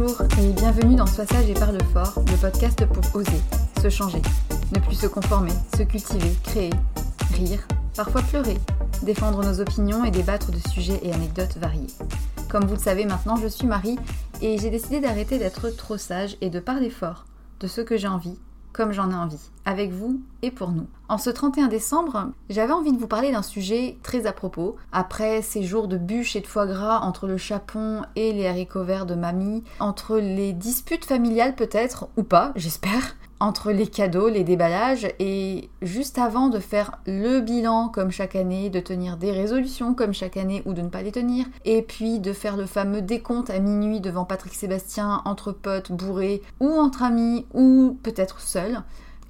Bonjour et bienvenue dans Sois sage et parle fort, le podcast pour oser, se changer, ne plus se conformer, se cultiver, créer, rire, parfois pleurer, défendre nos opinions et débattre de sujets et anecdotes variés. Comme vous le savez maintenant, je suis Marie et j'ai décidé d'arrêter d'être trop sage et de parler fort de ce que j'ai envie comme j'en ai envie, avec vous et pour nous. En ce 31 décembre, j'avais envie de vous parler d'un sujet très à propos. Après ces jours de bûches et de foie gras entre le chapon et les haricots verts de mamie, entre les disputes familiales peut-être, ou pas, j'espère, entre les cadeaux, les déballages et juste avant de faire le bilan comme chaque année, de tenir des résolutions comme chaque année ou de ne pas les tenir, et puis de faire le fameux décompte à minuit devant Patrick Sébastien entre potes bourrés ou entre amis ou peut-être seul,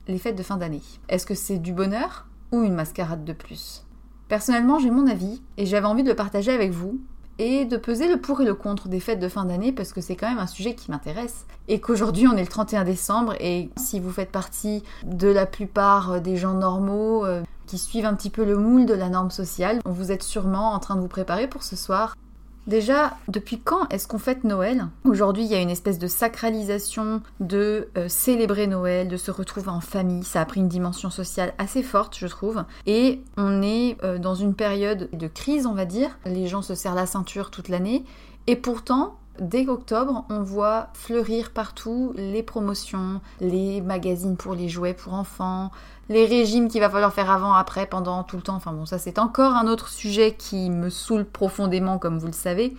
les fêtes de fin d'année. Est-ce que c'est du bonheur ou une mascarade de plus? Personnellement, j'ai mon avis et j'avais envie de le partager avec vous et de peser le pour et le contre des fêtes de fin d'année parce que c'est quand même un sujet qui m'intéresse. Et qu'aujourd'hui on est le 31 décembre et si vous faites partie de la plupart des gens normaux euh, qui suivent un petit peu le moule de la norme sociale, vous êtes sûrement en train de vous préparer pour ce soir Déjà, depuis quand est-ce qu'on fête Noël? Aujourd'hui, il y a une espèce de sacralisation de euh, célébrer Noël, de se retrouver en famille. Ça a pris une dimension sociale assez forte, je trouve. Et on est euh, dans une période de crise, on va dire. Les gens se serrent la ceinture toute l'année. Et pourtant, dès octobre, on voit fleurir partout les promotions, les magazines pour les jouets pour enfants, les régimes qu'il va falloir faire avant, après, pendant tout le temps. Enfin bon, ça c'est encore un autre sujet qui me saoule profondément, comme vous le savez.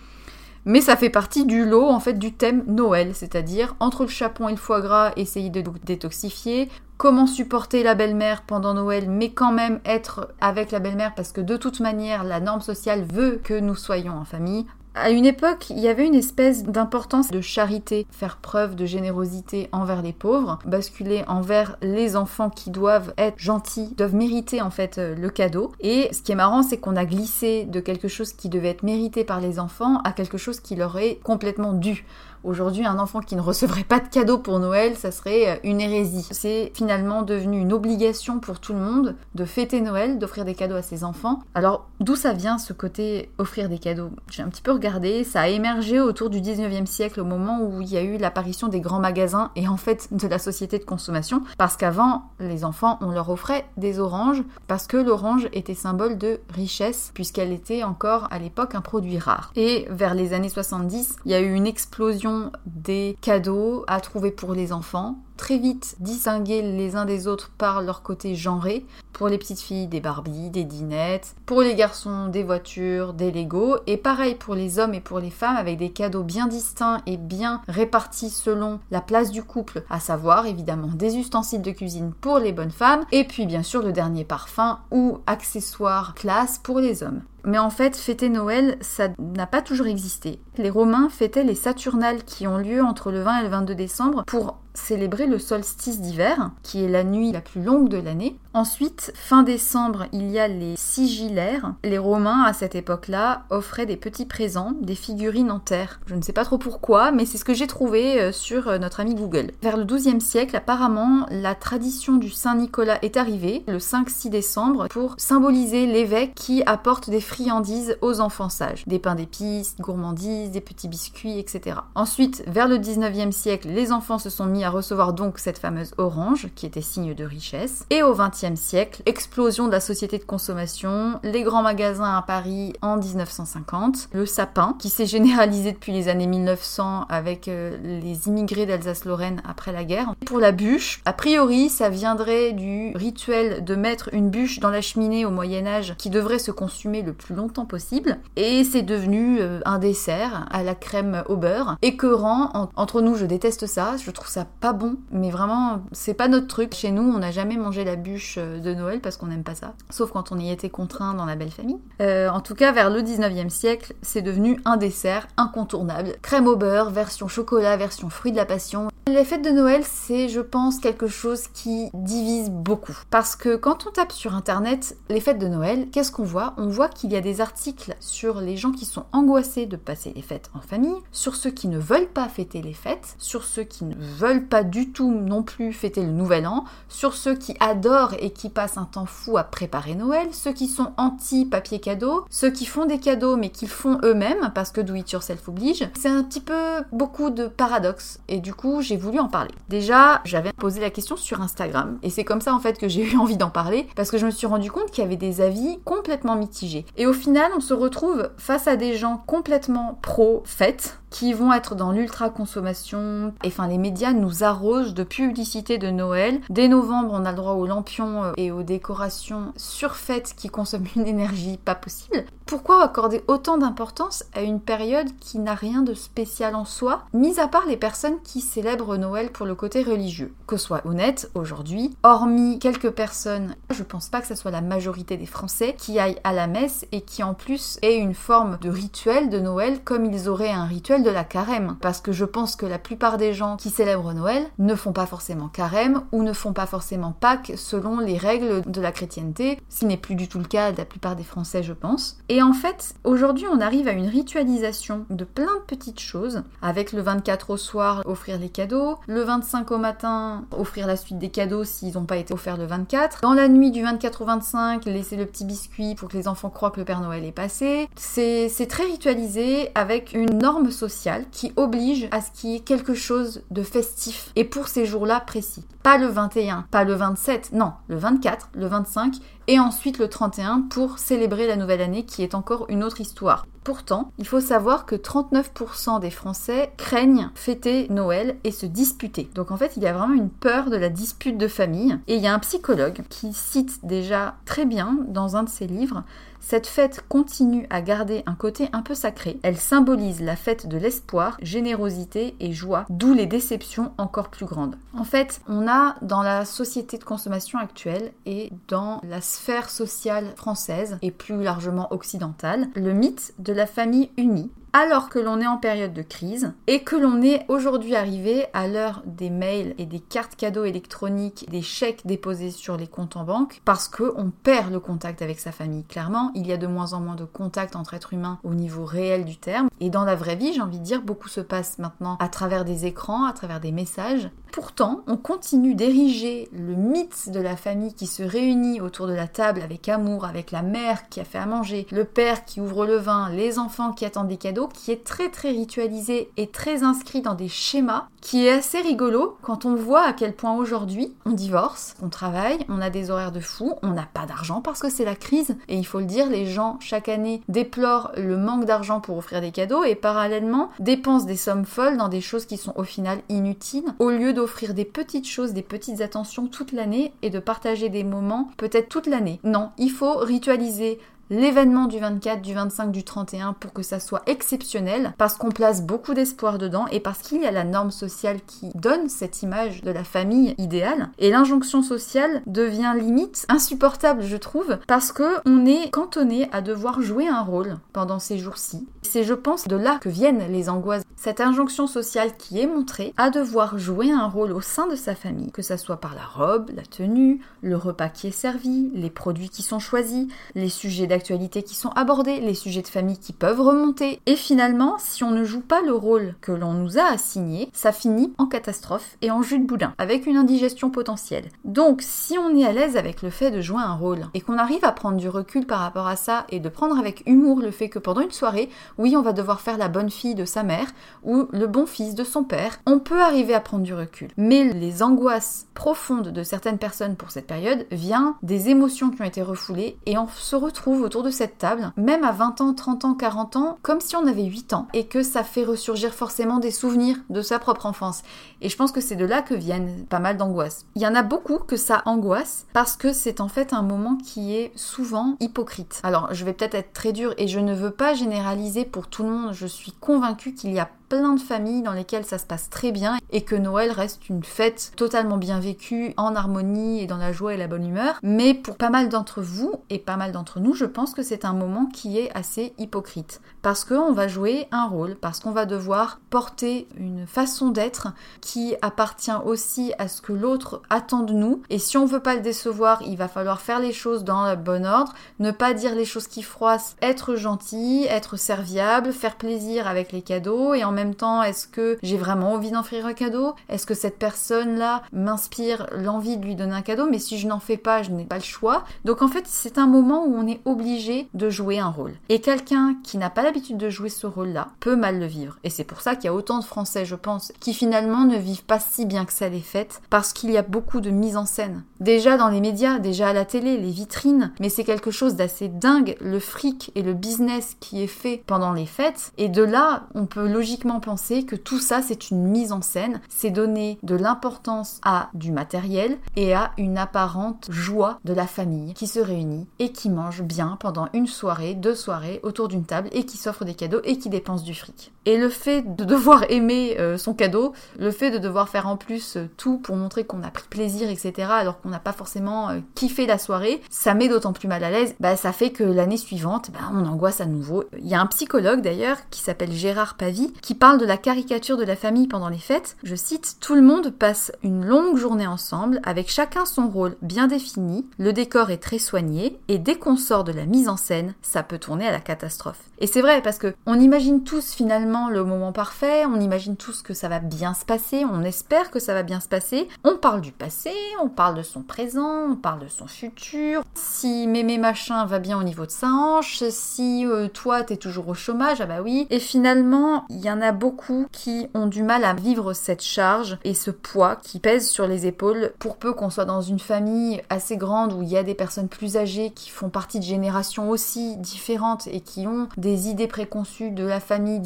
Mais ça fait partie du lot, en fait, du thème Noël, c'est-à-dire entre le chapon et le foie gras, essayer de détoxifier, comment supporter la belle-mère pendant Noël, mais quand même être avec la belle-mère, parce que de toute manière, la norme sociale veut que nous soyons en famille, À une époque, il y avait une espèce d'importance de charité, faire preuve de générosité envers les pauvres, basculer envers les enfants qui doivent être gentils, doivent mériter en fait euh, le cadeau. Et ce qui est marrant, c'est qu'on a glissé de quelque chose qui devait être mérité par les enfants à quelque chose qui leur est complètement dû. Aujourd'hui, un enfant qui ne recevrait pas de cadeau pour Noël, ça serait euh, une hérésie. C'est finalement devenu une obligation pour tout le monde de fêter Noël, d'offrir des cadeaux à ses enfants. Alors, d'où ça vient ce côté offrir des cadeaux? J'ai un petit peu regardé, ça a émergé autour du 19e siècle, au moment où il y a eu l'apparition des grands magasins et en fait de la société de consommation, parce qu'avant, les enfants, on leur offrait des oranges, parce que l'orange était symbole de richesse, puisqu'elle était encore à l'époque un produit rare. Et vers les années 70, il y a eu une explosion des cadeaux à trouver pour les enfants, très vite distinguer les uns des autres par leur côté genré. Pour les petites filles, des Barbie, des dinettes. Pour les garçons, des voitures, des Lego. Et pareil pour les hommes et pour les femmes avec des cadeaux bien distincts et bien répartis selon la place du couple, à savoir évidemment des ustensiles de cuisine pour les bonnes femmes et puis bien sûr le dernier parfum ou accessoire classe pour les hommes. Mais en fait, fêter Noël, ça n'a pas toujours existé. Les Romains fêtaient les Saturnales qui ont lieu entre le 20 et le 22 décembre pour célébrer le solstice d'hiver, qui est la nuit la plus longue de l'année. Ensuite, fin décembre, il y a les sigillaires. Les Romains, à cette époque-là, offraient des petits présents, des figurines en terre. Je ne sais pas trop pourquoi, mais c'est ce que j'ai trouvé euh, sur euh, notre ami Google. Vers le XIIe siècle, apparemment, la tradition du Saint-Nicolas est arrivée, le 5-6 décembre, pour symboliser l'évêque qui apporte des friandises aux enfants sages. Des pains d'épices, gourmandises, des petits biscuits, etc. Ensuite, vers le XIXe siècle, les enfants se sont mis à recevoir donc cette fameuse orange, qui était signe de richesse. Et au XXe siècle, explosion de la société de consommation, les grands magasins à Paris en 1950, le sapin, qui s'est généralisé depuis les années 1900 avec euh, les immigrés d'Alsace-Lorraine après la guerre. Pour la bûche, a priori, ça viendrait du rituel de mettre une bûche dans la cheminée au Moyen Âge qui devrait se consumer le plus longtemps possible. Et c'est devenu euh, un dessert à la crème au beurre, écœurant. entre nous, je déteste ça, je trouve ça pas bon, mais vraiment, c'est pas notre truc. Chez nous, on n'a jamais mangé la bûche euh, de Noël parce qu'on n'aime pas ça, sauf quand on y était contraint dans la belle famille. Euh, en tout cas, vers le 19e siècle, c'est devenu un dessert incontournable. Crème au beurre, version chocolat, version fruit de la passion. Les fêtes de Noël, c'est, je pense, quelque chose qui divise beaucoup. Parce que quand on tape sur internet les fêtes de Noël, qu'est-ce qu'on voit? On voit qu'il y a des articles sur les gens qui sont angoissés de passer les fêtes en famille, sur ceux qui ne veulent pas fêter les fêtes, sur ceux qui ne veulent pas du tout non plus fêter le nouvel an, sur ceux qui adorent et qui passent un temps fou à préparer Noël, ceux qui sont anti-papier cadeau, ceux qui font des cadeaux mais qu'ils font eux-mêmes parce que do it yourself oblige. C'est un petit peu beaucoup de paradoxes et du coup j'ai voulu en parler. Déjà, j'avais posé la question sur Instagram et c'est comme ça en fait que j'ai eu envie d'en parler parce que je me suis rendu compte qu'il y avait des avis complètement mitigés. Et au final, on se retrouve face à des gens complètement pro-fête qui vont être dans l'ultra-consommation. Et enfin, les médias nous arrosent de publicité de Noël. Dès novembre, on a le droit aux lampions euh, et aux décorations surfaites qui consomment une énergie pas possible. Pourquoi accorder autant d'importance à une période qui n'a rien de spécial en soi, mis à part les personnes qui célèbrent Noël pour le côté religieux? Que soit honnête, aujourd'hui, hormis quelques personnes, je pense pas que ce soit la majorité des Français qui aillent à la messe et qui en plus aient une forme de rituel de Noël comme ils auraient un rituel de la carême. Parce que je pense que la plupart des gens qui célèbrent Noël ne font pas forcément carême ou ne font pas forcément Pâques selon les règles de la chrétienté, ce n'est plus du tout le cas de la plupart des Français, je pense. Et en fait, aujourd'hui, on arrive à une ritualisation de plein de petites choses, avec le 24 au soir, offrir les cadeaux, le 25 au matin, offrir la suite des cadeaux s'ils n'ont pas été offerts le 24, dans la nuit du 24 au 25, laisser le petit biscuit pour que les enfants croient que le Père Noël est passé. C'est très ritualisé avec une norme sociale qui oblige à ce qu'il y ait quelque chose de festif et pour ces jours-là précis. Pas le 21, pas le 27, non, le 24, le 25 et ensuite le 31 pour célébrer la nouvelle année qui est encore une autre histoire. Pourtant, il faut savoir que 39% des Français craignent fêter Noël et se disputer. Donc en fait, il y a vraiment une peur de la dispute de famille. Et il y a un psychologue qui cite déjà très bien dans un de ses livres cette fête continue à garder un côté un peu sacré. Elle symbolise la fête de l'espoir, générosité et joie, d'où les déceptions encore plus grandes. En fait, on a dans la société de consommation actuelle et dans la sphère sociale française et plus largement occidentale le mythe de la famille unie alors que l'on est en période de crise et que l'on est aujourd'hui arrivé à l'heure des mails et des cartes cadeaux électroniques, des chèques déposés sur les comptes en banque parce que on perd le contact avec sa famille. Clairement, il y a de moins en moins de contact entre êtres humains au niveau réel du terme et dans la vraie vie, j'ai envie de dire beaucoup se passe maintenant à travers des écrans, à travers des messages. Pourtant, on continue d'ériger le mythe de la famille qui se réunit autour de la table avec amour, avec la mère qui a fait à manger, le père qui ouvre le vin, les enfants qui attendent des cadeaux, qui est très très ritualisé et très inscrit dans des schémas, qui est assez rigolo quand on voit à quel point aujourd'hui on divorce, on travaille, on a des horaires de fou, on n'a pas d'argent parce que c'est la crise et il faut le dire, les gens chaque année déplorent le manque d'argent pour offrir des cadeaux et parallèlement dépensent des sommes folles dans des choses qui sont au final inutiles au lieu d'offrir des petites choses, des petites attentions toute l'année et de partager des moments peut-être toute l'année. Non, il faut ritualiser l'événement du 24, du 25, du 31 pour que ça soit exceptionnel, parce qu'on place beaucoup d'espoir dedans et parce qu'il y a la norme sociale qui donne cette image de la famille idéale. Et l'injonction sociale devient limite insupportable, je trouve, parce que on est cantonné à devoir jouer un rôle pendant ces jours-ci. C'est, je pense, de là que viennent les angoisses. Cette injonction sociale qui est montrée à devoir jouer un rôle au sein de sa famille, que ça soit par la robe, la tenue, le repas qui est servi, les produits qui sont choisis, les sujets qui sont abordées, les sujets de famille qui peuvent remonter. Et finalement, si on ne joue pas le rôle que l'on nous a assigné, ça finit en catastrophe et en jus de boudin, avec une indigestion potentielle. Donc, si on est à l'aise avec le fait de jouer un rôle et qu'on arrive à prendre du recul par rapport à ça et de prendre avec humour le fait que pendant une soirée, oui, on va devoir faire la bonne fille de sa mère ou le bon fils de son père, on peut arriver à prendre du recul. Mais les angoisses profondes de certaines personnes pour cette période viennent des émotions qui ont été refoulées et on se retrouve de cette table, même à 20 ans, 30 ans, 40 ans, comme si on avait 8 ans, et que ça fait ressurgir forcément des souvenirs de sa propre enfance. Et je pense que c'est de là que viennent pas mal d'angoisses. Il y en a beaucoup que ça angoisse, parce que c'est en fait un moment qui est souvent hypocrite. Alors, je vais peut-être être très dur, et je ne veux pas généraliser pour tout le monde, je suis convaincue qu'il y a plein de familles dans lesquelles ça se passe très bien et que Noël reste une fête totalement bien vécue, en harmonie et dans la joie et la bonne humeur. Mais pour pas mal d'entre vous et pas mal d'entre nous, je pense que c'est un moment qui est assez hypocrite. Parce qu'on va jouer un rôle, parce qu'on va devoir porter une façon d'être qui appartient aussi à ce que l'autre attend de nous. Et si on veut pas le décevoir, il va falloir faire les choses dans le bon ordre, ne pas dire les choses qui froissent, être gentil, être serviable, faire plaisir avec les cadeaux et en même temps, est-ce que j'ai vraiment envie d'offrir un cadeau? Est-ce que cette personne-là m'inspire l'envie de lui donner un cadeau? Mais si je n'en fais pas, je n'ai pas le choix. Donc en fait, c'est un moment où on est obligé de jouer un rôle. Et quelqu'un qui n'a pas l'habitude de jouer ce rôle-là peut mal le vivre. Et c'est pour ça qu'il y a autant de Français, je pense, qui finalement ne vivent pas si bien que ça les fêtes, parce qu'il y a beaucoup de mise en scène. Déjà dans les médias, déjà à la télé, les vitrines, mais c'est quelque chose d'assez dingue, le fric et le business qui est fait pendant les fêtes. Et de là, on peut logiquement penser que tout ça c'est une mise en scène, c'est donner de l'importance à du matériel et à une apparente joie de la famille qui se réunit et qui mange bien pendant une soirée, deux soirées autour d'une table et qui s'offre des cadeaux et qui dépense du fric. Et le fait de devoir aimer euh, son cadeau, le fait de devoir faire en plus euh, tout pour montrer qu'on a pris plaisir, etc., alors qu'on n'a pas forcément euh, kiffé la soirée, ça met d'autant plus mal à l'aise, bah, ça fait que l'année suivante, bah, on angoisse à nouveau. Il y a un psychologue d'ailleurs qui s'appelle Gérard Pavie qui parle de la caricature de la famille pendant les fêtes. Je cite Tout le monde passe une longue journée ensemble, avec chacun son rôle bien défini, le décor est très soigné, et dès qu'on sort de la mise en scène, ça peut tourner à la catastrophe. Et c'est vrai parce que on imagine tous finalement le moment parfait, on imagine tous que ça va bien se passer, on espère que ça va bien se passer. On parle du passé, on parle de son présent, on parle de son futur. Si mémé machin va bien au niveau de sa hanche, si euh, toi t'es toujours au chômage, ah bah oui. Et finalement, il y en a beaucoup qui ont du mal à vivre cette charge et ce poids qui pèse sur les épaules pour peu qu'on soit dans une famille assez grande où il y a des personnes plus âgées qui font partie de générations aussi différentes et qui ont des idées préconçues de la famille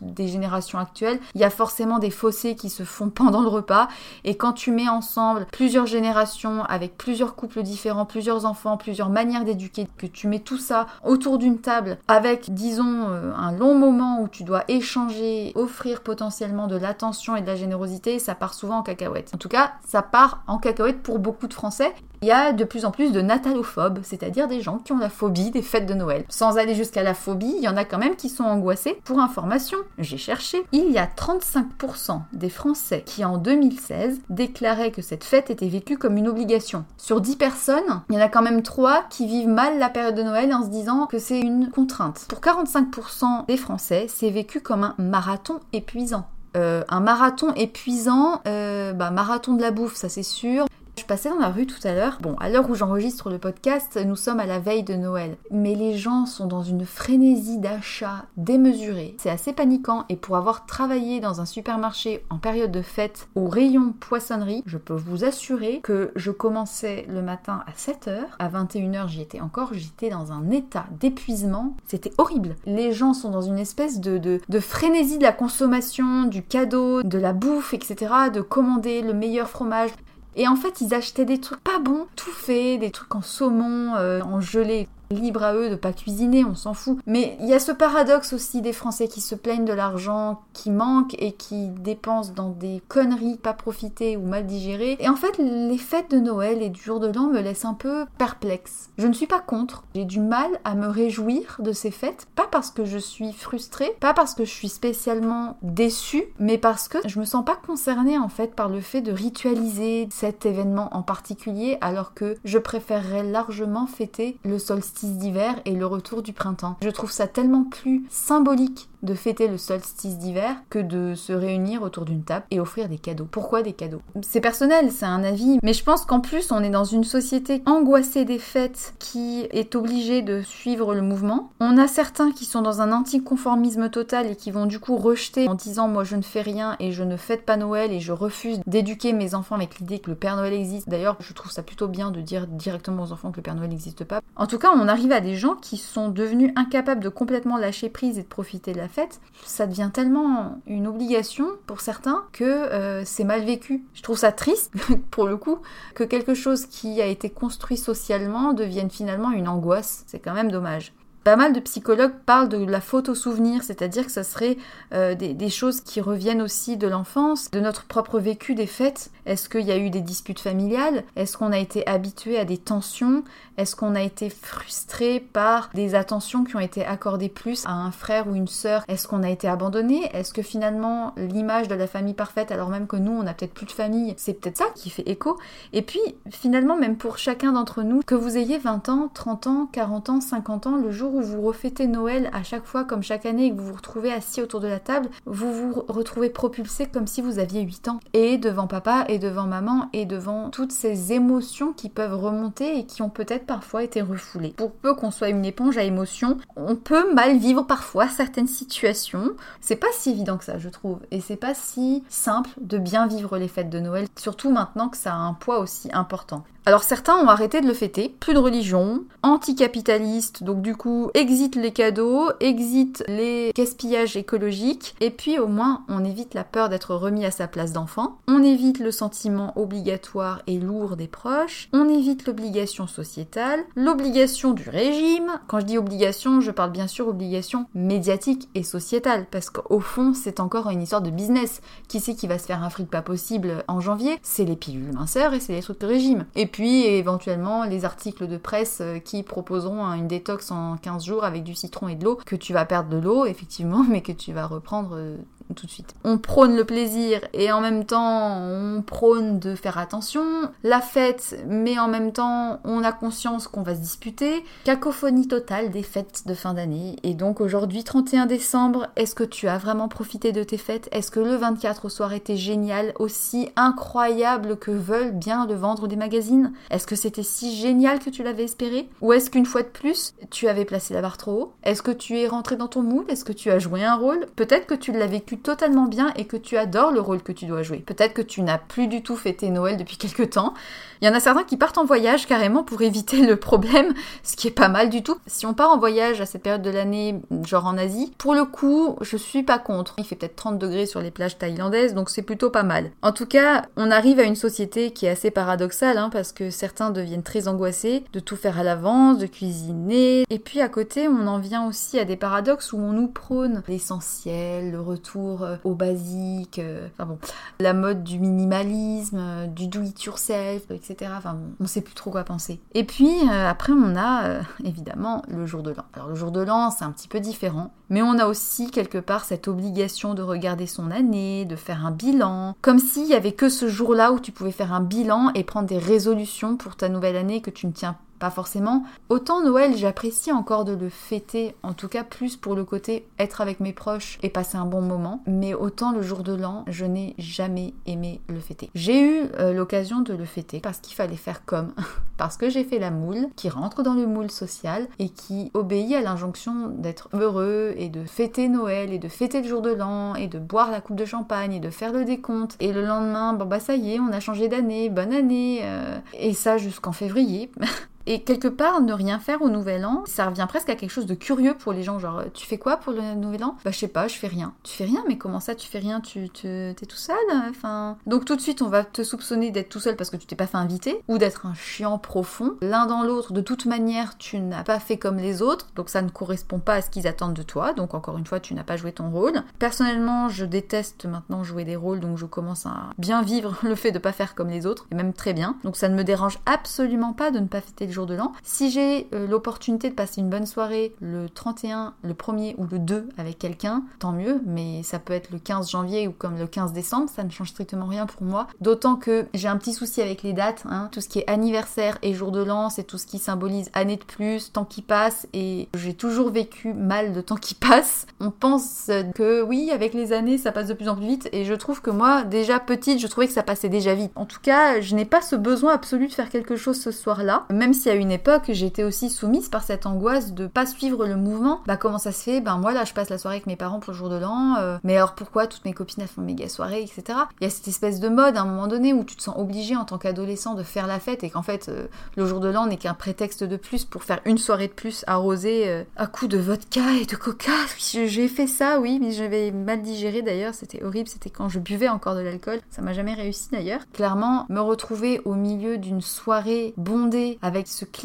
des générations actuelles, il y a forcément des fossés qui se font pendant le repas et quand tu mets ensemble plusieurs générations avec plusieurs couples différents, plusieurs enfants, plusieurs manières d'éduquer, que tu mets tout ça autour d'une table avec disons euh, un long moment où tu dois échanger offrir potentiellement de l'attention et de la générosité, ça part souvent en cacahuète. En tout cas, ça part en cacahuète pour beaucoup de Français. Il y a de plus en plus de natalophobes, c'est-à-dire des gens qui ont la phobie des fêtes de Noël. Sans aller jusqu'à la phobie, il y en a quand même qui sont angoissés. Pour information, j'ai cherché, il y a 35% des Français qui en 2016 déclaraient que cette fête était vécue comme une obligation. Sur 10 personnes, il y en a quand même 3 qui vivent mal la période de Noël en se disant que c'est une contrainte. Pour 45% des Français, c'est vécu comme un marathon épuisant. Euh, un marathon épuisant, euh, bah, marathon de la bouffe, ça c'est sûr. Je passais dans la rue tout à l'heure. Bon, à l'heure où j'enregistre le podcast, nous sommes à la veille de Noël. Mais les gens sont dans une frénésie d'achat démesurée. C'est assez paniquant et pour avoir travaillé dans un supermarché en période de fête au rayon poissonnerie, je peux vous assurer que je commençais le matin à 7h. À 21h, j'y étais encore. J'étais dans un état d'épuisement. C'était horrible. Les gens sont dans une espèce de, de, de frénésie de la consommation, du cadeau, de la bouffe, etc. De commander le meilleur fromage. Et en fait, ils achetaient des trucs pas bons, tout fait, des trucs en saumon, euh, en gelée libre à eux de pas cuisiner, on s'en fout. Mais il y a ce paradoxe aussi des Français qui se plaignent de l'argent qui manque et qui dépensent dans des conneries pas profitées ou mal digérées. Et en fait, les fêtes de Noël et du jour de l'an me laissent un peu perplexe. Je ne suis pas contre. J'ai du mal à me réjouir de ces fêtes, pas parce que je suis frustrée, pas parce que je suis spécialement déçue, mais parce que je me sens pas concernée en fait par le fait de ritualiser cet événement en particulier alors que je préférerais largement fêter le solstice d'hiver et le retour du printemps. Je trouve ça tellement plus symbolique de fêter le solstice d'hiver que de se réunir autour d'une table et offrir des cadeaux. Pourquoi des cadeaux? C'est personnel, c'est un avis, mais je pense qu'en plus on est dans une société angoissée des fêtes qui est obligée de suivre le mouvement. On a certains qui sont dans un anticonformisme total et qui vont du coup rejeter en disant moi je ne fais rien et je ne fête pas Noël et je refuse d'éduquer mes enfants avec l'idée que le Père Noël existe. D'ailleurs, je trouve ça plutôt bien de dire directement aux enfants que le Père Noël n'existe pas. En tout cas, on arrive à des gens qui sont devenus incapables de complètement lâcher prise et de profiter de la fait, ça devient tellement une obligation pour certains que euh, c'est mal vécu. Je trouve ça triste, pour le coup, que quelque chose qui a été construit socialement devienne finalement une angoisse. C'est quand même dommage. Pas mal de psychologues parlent de la faute au souvenir, c'est-à-dire que ça serait euh, des, choses qui reviennent aussi de l'enfance, de notre propre vécu des fêtes. Est-ce qu'il y a eu des disputes familiales? Est-ce qu'on a été habitué à des tensions? Est-ce qu'on a été frustré par des attentions qui ont été accordées plus à un frère ou une sœur? Est-ce qu'on a été abandonné? Est-ce que finalement l'image de la famille parfaite, alors même que nous on a peut-être plus de famille, c'est peut-être ça qui fait écho? Et puis finalement, même pour chacun d'entre nous, que vous ayez 20 ans, 30 ans, 40 ans, 50 ans, le jour où vous refêtez Noël à chaque fois comme chaque année et que vous vous retrouvez assis autour de la table, vous vous retrouvez propulsé comme si vous aviez 8 ans. Et devant papa et devant maman et devant toutes ces émotions qui peuvent remonter et qui ont peut-être parfois été refoulées. Pour peu qu'on soit une éponge à émotions, on peut mal vivre parfois certaines situations. C'est pas si évident que ça, je trouve. Et c'est pas si simple de bien vivre les fêtes de Noël, surtout maintenant que ça a un poids aussi important. Alors certains ont arrêté de le fêter, plus de religion, anticapitaliste, donc du coup exit les cadeaux, exit les gaspillages écologiques, et puis au moins on évite la peur d'être remis à sa place d'enfant, on évite le sentiment obligatoire et lourd des proches, on évite l'obligation sociétale, l'obligation du régime, quand je dis obligation je parle bien sûr obligation médiatique et sociétale, parce qu'au fond c'est encore une histoire de business, qui sait qui va se faire un fric pas possible en janvier? C'est les pilules minceurs et c'est les trucs de régime. Et puis éventuellement les articles de presse euh, qui proposeront une détox en 15 jours avec du citron et de l'eau, que tu vas perdre de l'eau effectivement, mais que tu vas reprendre euh, tout de suite. On prône le plaisir et en même temps on prône de faire attention. La fête, mais en même temps on a conscience qu'on va se disputer. Cacophonie totale des fêtes de fin d'année. Et donc aujourd'hui 31 décembre, est-ce que tu as vraiment profité de tes fêtes? Est-ce que le 24 au soir était génial, aussi incroyable que veulent bien le vendre des magazines? Est-ce que c'était si génial que tu l'avais espéré? Ou est-ce qu'une fois de plus, tu avais placé la barre trop haut? Est-ce que tu es rentré dans ton moule Est-ce que tu as joué un rôle? Peut-être que tu l'as vécu totalement bien et que tu adores le rôle que tu dois jouer. Peut-être que tu n'as plus du tout fêté Noël depuis quelques temps. Il y en a certains qui partent en voyage carrément pour éviter le problème, ce qui est pas mal du tout. Si on part en voyage à cette période de l'année, genre en Asie, pour le coup, je suis pas contre. Il fait peut-être 30 degrés sur les plages thaïlandaises, donc c'est plutôt pas mal. En tout cas, on arrive à une société qui est assez paradoxale, hein, parce que certains deviennent très angoissés de tout faire à l'avance, de cuisiner. Et puis à côté, on en vient aussi à des paradoxes où on nous prône l'essentiel, le retour euh, au basique, euh, enfin bon, la mode du minimalisme, euh, du do it yourself, etc. Enfin bon, on sait plus trop quoi penser. Et puis après on a évidemment le jour de l'an. Alors le jour de l'an c'est un petit peu différent, mais on a aussi quelque part cette obligation de regarder son année, de faire un bilan, comme s'il y avait que ce jour-là où tu pouvais faire un bilan et prendre des résolutions pour ta nouvelle année que tu ne tiens pas forcément. Autant Noël, j'apprécie encore de le fêter, en tout cas plus pour le côté être avec mes proches et passer un bon moment, mais autant le jour de l'an, je n'ai jamais aimé le fêter. J'ai eu euh, l'occasion de le fêter parce qu'il fallait faire comme, parce que j'ai fait la moule qui rentre dans le moule social et qui obéit à l'injonction d'être heureux et de fêter Noël et de fêter le jour de l'an et de boire la coupe de champagne et de faire le décompte et le lendemain, bon bah ça y est, on a changé d'année, bonne année, euh, et ça jusqu'en février. Et quelque part, ne rien faire au nouvel an, ça revient presque à quelque chose de curieux pour les gens. Genre, tu fais quoi pour le nouvel an? Bah, je sais pas, je fais rien. Tu fais rien, mais comment ça, tu fais rien? Tu t'es tout seul? Enfin. Donc, tout de suite, on va te soupçonner d'être tout seul parce que tu t'es pas fait inviter, ou d'être un chiant profond. L'un dans l'autre, de toute manière, tu n'as pas fait comme les autres, donc ça ne correspond pas à ce qu'ils attendent de toi. Donc, encore une fois, tu n'as pas joué ton rôle. Personnellement, je déteste maintenant jouer des rôles, donc je commence à bien vivre le fait de pas faire comme les autres, et même très bien. Donc, ça ne me dérange absolument pas de ne pas fêter le de l'an. Si j'ai euh, l'opportunité de passer une bonne soirée le 31, le 1er ou le 2 avec quelqu'un, tant mieux, mais ça peut être le 15 janvier ou comme le 15 décembre, ça ne change strictement rien pour moi. D'autant que j'ai un petit souci avec les dates, hein. tout ce qui est anniversaire et jour de l'an, c'est tout ce qui symbolise année de plus, temps qui passe, et j'ai toujours vécu mal de temps qui passe. On pense que oui, avec les années, ça passe de plus en plus vite, et je trouve que moi, déjà petite, je trouvais que ça passait déjà vite. En tout cas, je n'ai pas ce besoin absolu de faire quelque chose ce soir-là, même si à une époque, j'étais aussi soumise par cette angoisse de pas suivre le mouvement. Bah comment ça se fait? Ben moi là, je passe la soirée avec mes parents pour le jour de l'an. Euh, mais alors pourquoi toutes mes copines elles font méga soirée, etc. Il y a cette espèce de mode à un moment donné où tu te sens obligé en tant qu'adolescent de faire la fête et qu'en fait euh, le jour de l'an n'est qu'un prétexte de plus pour faire une soirée de plus arrosée euh, à coups de vodka et de coca. J'ai fait ça, oui, mais je vais mal digérer d'ailleurs. C'était horrible. C'était quand je buvais encore de l'alcool. Ça m'a jamais réussi d'ailleurs. Clairement, me retrouver au milieu d'une soirée bondée avec ce climat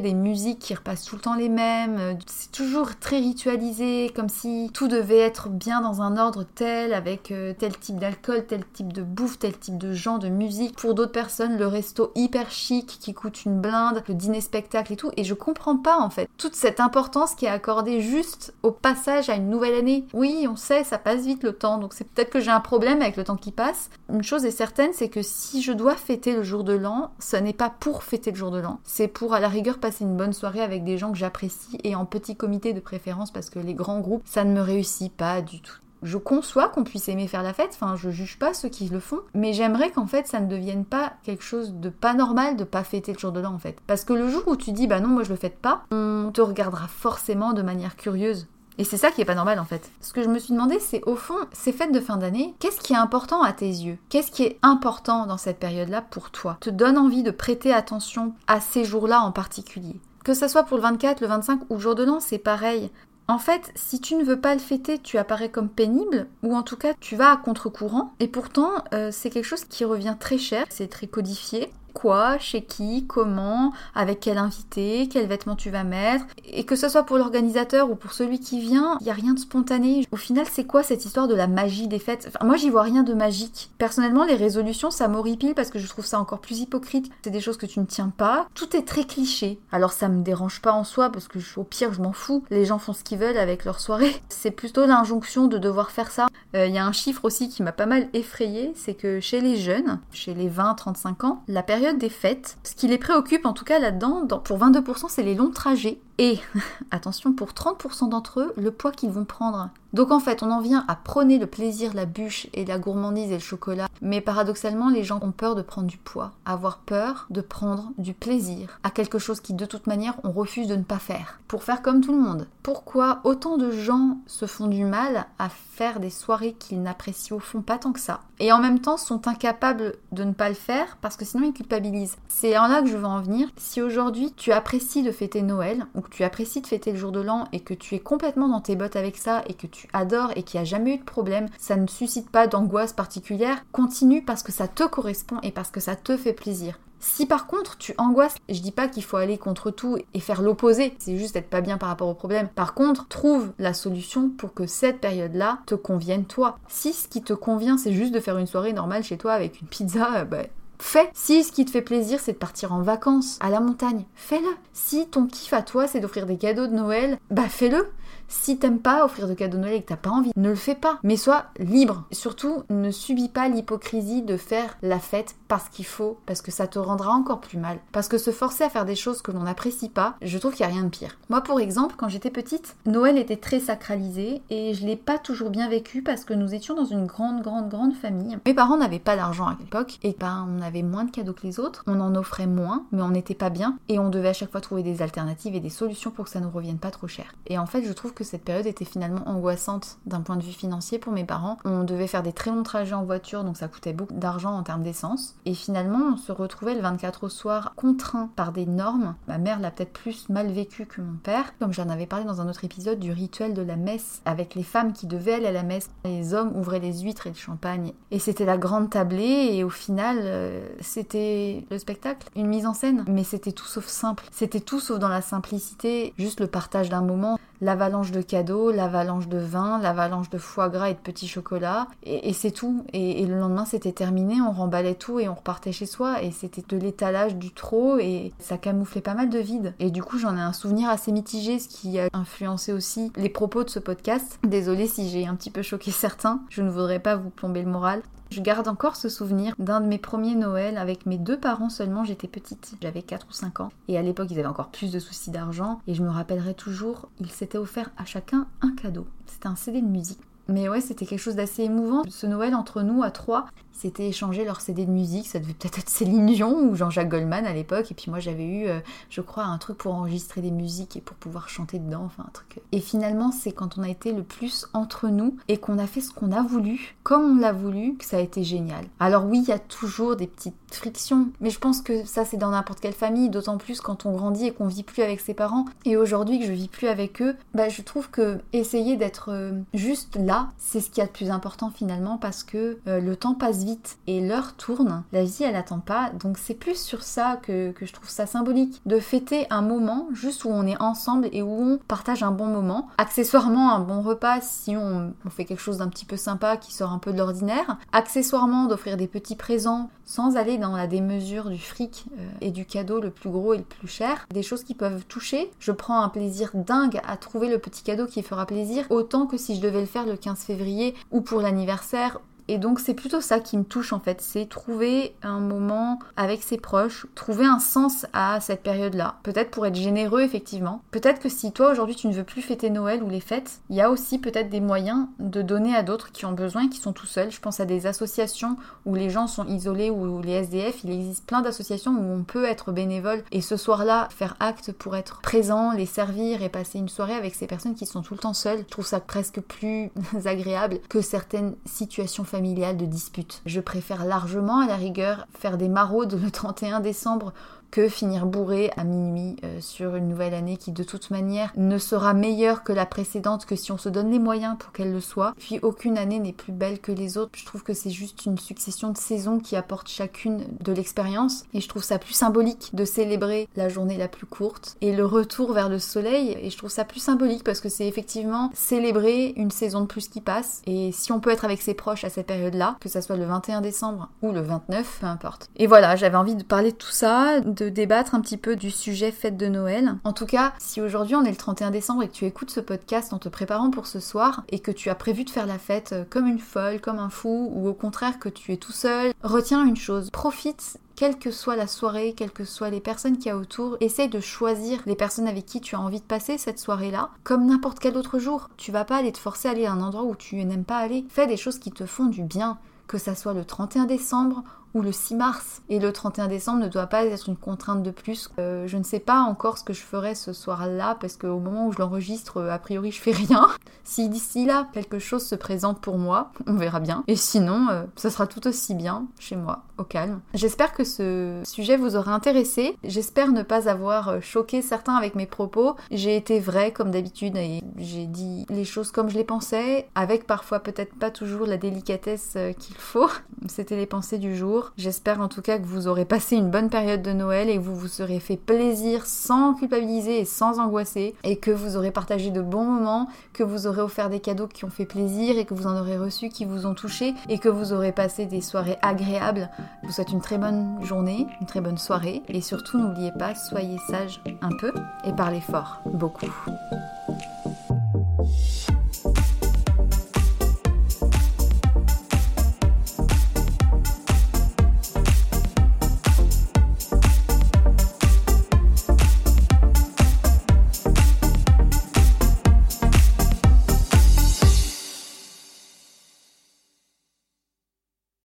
des musiques qui repassent tout le temps les mêmes. Euh, c'est toujours très ritualisé, comme si tout devait être bien dans un ordre tel, avec euh, tel type d'alcool, tel type de bouffe, tel type de genre de musique. Pour d'autres personnes, le resto hyper chic qui coûte une blinde, le dîner spectacle et tout. Et je comprends pas en fait toute cette importance qui est accordée juste au passage à une nouvelle année. Oui, on sait, ça passe vite le temps, donc c'est peut-être que j'ai un problème avec le temps qui passe. Une chose est certaine, c'est que si je dois fêter le jour de l'an, ce n'est pas pour fêter le jour de l'an, pour la rigueur passer une bonne soirée avec des gens que j'apprécie et en petit comité de préférence parce que les grands groupes, ça ne me réussit pas du tout. Je conçois qu'on puisse aimer faire la fête, enfin je juge pas ceux qui le font, mais j'aimerais qu'en fait ça ne devienne pas quelque chose de pas normal de pas fêter le jour de l'an en fait. Parce que le jour où tu dis bah non moi je le fête pas, on te regardera forcément de manière curieuse. Et c'est ça qui est pas normal en fait. Ce que je me suis demandé, c'est au fond, ces fêtes de fin d'année, qu'est-ce qui est important à tes yeux? Qu'est-ce qui est important dans cette période-là pour toi? Te donne envie de prêter attention à ces jours-là en particulier. Que ça soit pour le 24, le 25 ou le jour de l'an, c'est pareil. En fait, si tu ne veux pas le fêter, tu apparais comme pénible, ou en tout cas tu vas à contre-courant, et pourtant euh, c'est quelque chose qui revient très cher, c'est très codifié, quoi, chez qui, comment, avec quel invité, quels vêtements tu vas mettre. Et que ce soit pour l'organisateur ou pour celui qui vient, il n'y a rien de spontané. Au final, c'est quoi cette histoire de la magie des fêtes? Moi, j'y vois rien de magique. Personnellement, les résolutions, ça m'horripile parce que je trouve ça encore plus hypocrite. C'est des choses que tu ne tiens pas. Tout est très cliché. Alors, ça me dérange pas en soi parce que au pire, je m'en fous. Les gens font ce qu'ils veulent avec leur soirée. C'est plutôt l'injonction de devoir faire ça. Euh, il y a un chiffre aussi qui m'a pas mal effrayé, c'est que chez les jeunes, chez les 20-35 ans, la période des fêtes, ce qui les préoccupe en tout cas là-dedans, pour 22%, c'est les longs trajets. Et, attention, pour 30% d'entre eux, le poids qu'ils vont prendre. Donc en fait, on en vient à prôner le plaisir, la bûche et la gourmandise et le chocolat. Mais paradoxalement, les gens ont peur de prendre du poids, avoir peur de prendre du plaisir à quelque chose qui de toute manière on refuse de ne pas faire, pour faire comme tout le monde. Pourquoi autant de gens se font du mal à faire des soirées qu'ils n'apprécient au fond pas tant que ça, et en même temps sont incapables de ne pas le faire parce que sinon ils culpabilisent. C'est en là que je veux en venir. Si aujourd'hui tu apprécies de fêter Noël, ou que tu apprécies de fêter le jour de l'an et que tu es complètement dans tes bottes avec ça et que tu adores et qui a jamais eu de problème, ça ne suscite pas d'angoisse particulière, continue parce que ça te correspond et parce que ça te fait plaisir. Si par contre tu angoisses, je dis pas qu'il faut aller contre tout et faire l'opposé, c'est juste être pas bien par rapport au problème. Par contre, trouve la solution pour que cette période-là te convienne toi. Si ce qui te convient c'est juste de faire une soirée normale chez toi avec une pizza, euh, bah fais. Si ce qui te fait plaisir, c'est de partir en vacances à la montagne, fais-le. Si ton kiff à toi, c'est d'offrir des cadeaux de Noël, bah fais-le. Si t'aimes pas offrir de cadeaux de Noël et que t'as pas envie, ne le fais pas. Mais sois libre. Surtout, ne subis pas l'hypocrisie de faire la fête parce qu'il faut, parce que ça te rendra encore plus mal. Parce que se forcer à faire des choses que l'on n'apprécie pas, je trouve qu'il n'y a rien de pire. Moi, pour exemple, quand j'étais petite, Noël était très sacralisé et je l'ai pas toujours bien vécu parce que nous étions dans une grande, grande, grande famille. Mes parents n'avaient pas d'argent à l'époque et ben on avait moins de cadeaux que les autres, on en offrait moins, mais on n'était pas bien et on devait à chaque fois trouver des alternatives et des solutions pour que ça nous revienne pas trop cher. Et en fait, je trouve que cette période était finalement angoissante d'un point de vue financier pour mes parents. On devait faire des très longs trajets en voiture, donc ça coûtait beaucoup d'argent en termes d'essence. Et finalement, on se retrouvait le 24 au soir contraint par des normes. Ma mère l'a peut-être plus mal vécu que mon père. Comme j'en avais parlé dans un autre épisode du rituel de la messe, avec les femmes qui devaient aller à la messe, les hommes ouvraient les huîtres et le champagne. Et c'était la grande tablée, et au final, euh, c'était le spectacle, une mise en scène. Mais c'était tout sauf simple. C'était tout sauf dans la simplicité, juste le partage d'un moment l'avalanche de cadeaux, l'avalanche de vin, l'avalanche de foie gras et de petits chocolats. Et, c'est tout. Et, le lendemain, c'était terminé, on remballait tout et on repartait chez soi. Et c'était de l'étalage du trop et ça camouflait pas mal de vide. Et du coup, j'en ai un souvenir assez mitigé, ce qui a influencé aussi les propos de ce podcast. Désolée si j'ai un petit peu choqué certains, je ne voudrais pas vous plomber le moral. Je garde encore ce souvenir d'un de mes premiers Noëls avec mes deux parents seulement. J'étais petite, j'avais 4 ou 5 ans. Et à l'époque, ils avaient encore plus de soucis d'argent. Et je me rappellerai toujours, ils s'étaient offert à chacun un cadeau. C'était un CD de musique. Mais ouais, c'était quelque chose d'assez émouvant. Ce Noël entre nous à trois, s'étaient échangé leur CD de musique. Ça devait peut-être être Céline Dion ou Jean-Jacques Goldman à l'époque. Et puis moi, j'avais eu, euh, je crois, un truc pour enregistrer des musiques et pour pouvoir chanter dedans. Enfin, un truc. Euh. Et finalement, c'est quand on a été le plus entre nous et qu'on a fait ce qu'on a voulu, comme on l'a voulu, que ça a été génial. Alors oui, il y a toujours des petites frictions, mais je pense que ça, c'est dans n'importe quelle famille, d'autant plus quand on grandit et qu'on vit plus avec ses parents. Et aujourd'hui que je vis plus avec eux, bah, je trouve que essayer d'être euh, juste là, c'est ce qu'il y a de plus important finalement parce que le temps passe vite et l'heure tourne, la vie elle attend pas, donc c'est plus sur ça que, je trouve ça symbolique, de fêter un moment juste où on est ensemble et où on partage un bon moment, accessoirement un bon repas si on, fait quelque chose d'un petit peu sympa qui sort un peu de l'ordinaire, accessoirement d'offrir des petits présents sans aller dans la démesure du fric euh, et du cadeau le plus gros et le plus cher, des choses qui peuvent toucher. Je prends un plaisir dingue à trouver le petit cadeau qui fera plaisir, autant que si je devais le faire le 15 février ou pour l'anniversaire et donc c'est plutôt ça qui me touche en fait, c'est trouver un moment avec ses proches, trouver un sens à cette période-là. Peut-être pour être généreux effectivement. Peut-être que si toi aujourd'hui tu ne veux plus fêter Noël ou les fêtes, il y a aussi peut-être des moyens de donner à d'autres qui ont besoin qui sont tout seuls. Je pense à des associations où les gens sont isolés ou les SDF. Il existe plein d'associations où on peut être bénévole et ce soir-là faire acte pour être présent, les servir et passer une soirée avec ces personnes qui sont tout le temps seules. Je trouve ça presque plus agréable que certaines situations familiale de dispute. Je préfère largement à la rigueur faire des maraudes le 31 décembre que finir bourré à minuit euh, sur une nouvelle année qui de toute manière ne sera meilleure que la précédente que si on se donne les moyens pour qu'elle le soit. Puis aucune année n'est plus belle que les autres. Je trouve que c'est juste une succession de saisons qui apportent chacune de l'expérience et je trouve ça plus symbolique de célébrer la journée la plus courte et le retour vers le soleil et je trouve ça plus symbolique parce que c'est effectivement célébrer une saison de plus qui passe et si on peut être avec ses proches à cette période-là, que ça soit le 21 décembre ou le 29, peu importe. Et voilà, j'avais envie de parler de tout ça, débattre un petit peu du sujet fête de Noël. En tout cas, si aujourd'hui on est le 31 décembre et que tu écoutes ce podcast en te préparant pour ce soir et que tu as prévu de faire la fête euh, comme une folle, comme un fou, ou au contraire que tu es tout seul, retiens une chose, profite quelle que soit la soirée, quelles que soient les personnes qu'il y a autour, essaye de choisir les personnes avec qui tu as envie de passer cette soirée-là, comme n'importe quel autre jour. Tu vas pas aller te forcer à aller à un endroit où tu n'aimes pas aller. Fais des choses qui te font du bien, que ça soit le 31 décembre ou le 6 mars. Et le 31 décembre ne doit pas être une contrainte de plus. Euh, je ne sais pas encore ce que je ferai ce soir-là parce qu'au moment où je l'enregistre, euh, a priori je fais rien. Si d'ici là quelque chose se présente pour moi, on verra bien. Et sinon, euh, ça sera tout aussi bien chez moi, au calme. J'espère que ce sujet vous aura intéressé. J'espère ne pas avoir choqué certains avec mes propos. J'ai été vraie comme d'habitude et j'ai dit les choses comme je les pensais, avec parfois peut-être pas toujours la délicatesse qu'il faut. C'était les pensées du jour. J'espère en tout cas que vous aurez passé une bonne période de Noël et que vous vous serez fait plaisir sans culpabiliser et sans angoisser et que vous aurez partagé de bons moments, que vous aurez offert des cadeaux qui ont fait plaisir et que vous en aurez reçu qui vous ont touché et que vous aurez passé des soirées agréables. Je vous souhaite une très bonne journée, une très bonne soirée et surtout n'oubliez pas, soyez sages un peu et parlez fort, beaucoup.